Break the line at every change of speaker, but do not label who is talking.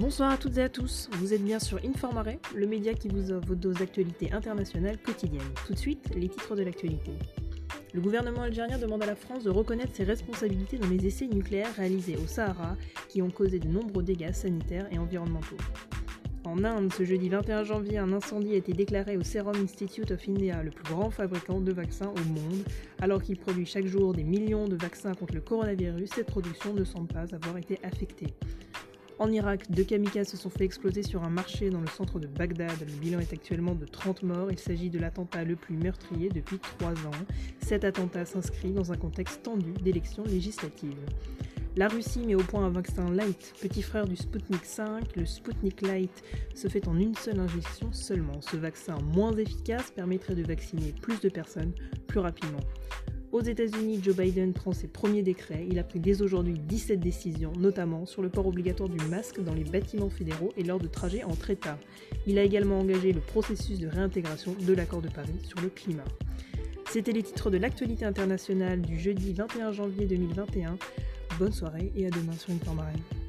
Bonsoir à toutes et à tous, vous êtes bien sur Informare, le média qui vous offre votre dose d'actualité internationale quotidienne. Tout de suite, les titres de l'actualité. Le gouvernement algérien demande à la France de reconnaître ses responsabilités dans les essais nucléaires réalisés au Sahara qui ont causé de nombreux dégâts sanitaires et environnementaux. En Inde, ce jeudi 21 janvier, un incendie a été déclaré au Serum Institute of India, le plus grand fabricant de vaccins au monde. Alors qu'il produit chaque jour des millions de vaccins contre le coronavirus, cette production ne semble pas avoir été affectée. En Irak, deux kamikazes se sont fait exploser sur un marché dans le centre de Bagdad. Le bilan est actuellement de 30 morts. Il s'agit de l'attentat le plus meurtrier depuis trois ans. Cet attentat s'inscrit dans un contexte tendu d'élections législatives. La Russie met au point un vaccin light, petit frère du Sputnik 5. Le Sputnik Light se fait en une seule injection seulement. Ce vaccin moins efficace permettrait de vacciner plus de personnes plus rapidement. Aux États-Unis, Joe Biden prend ses premiers décrets. Il a pris dès aujourd'hui 17 décisions, notamment sur le port obligatoire du masque dans les bâtiments fédéraux et lors de trajets entre États. Il a également engagé le processus de réintégration de l'accord de Paris sur le climat. C'était les titres de l'actualité internationale du jeudi 21 janvier 2021. Bonne soirée et à demain sur une marine.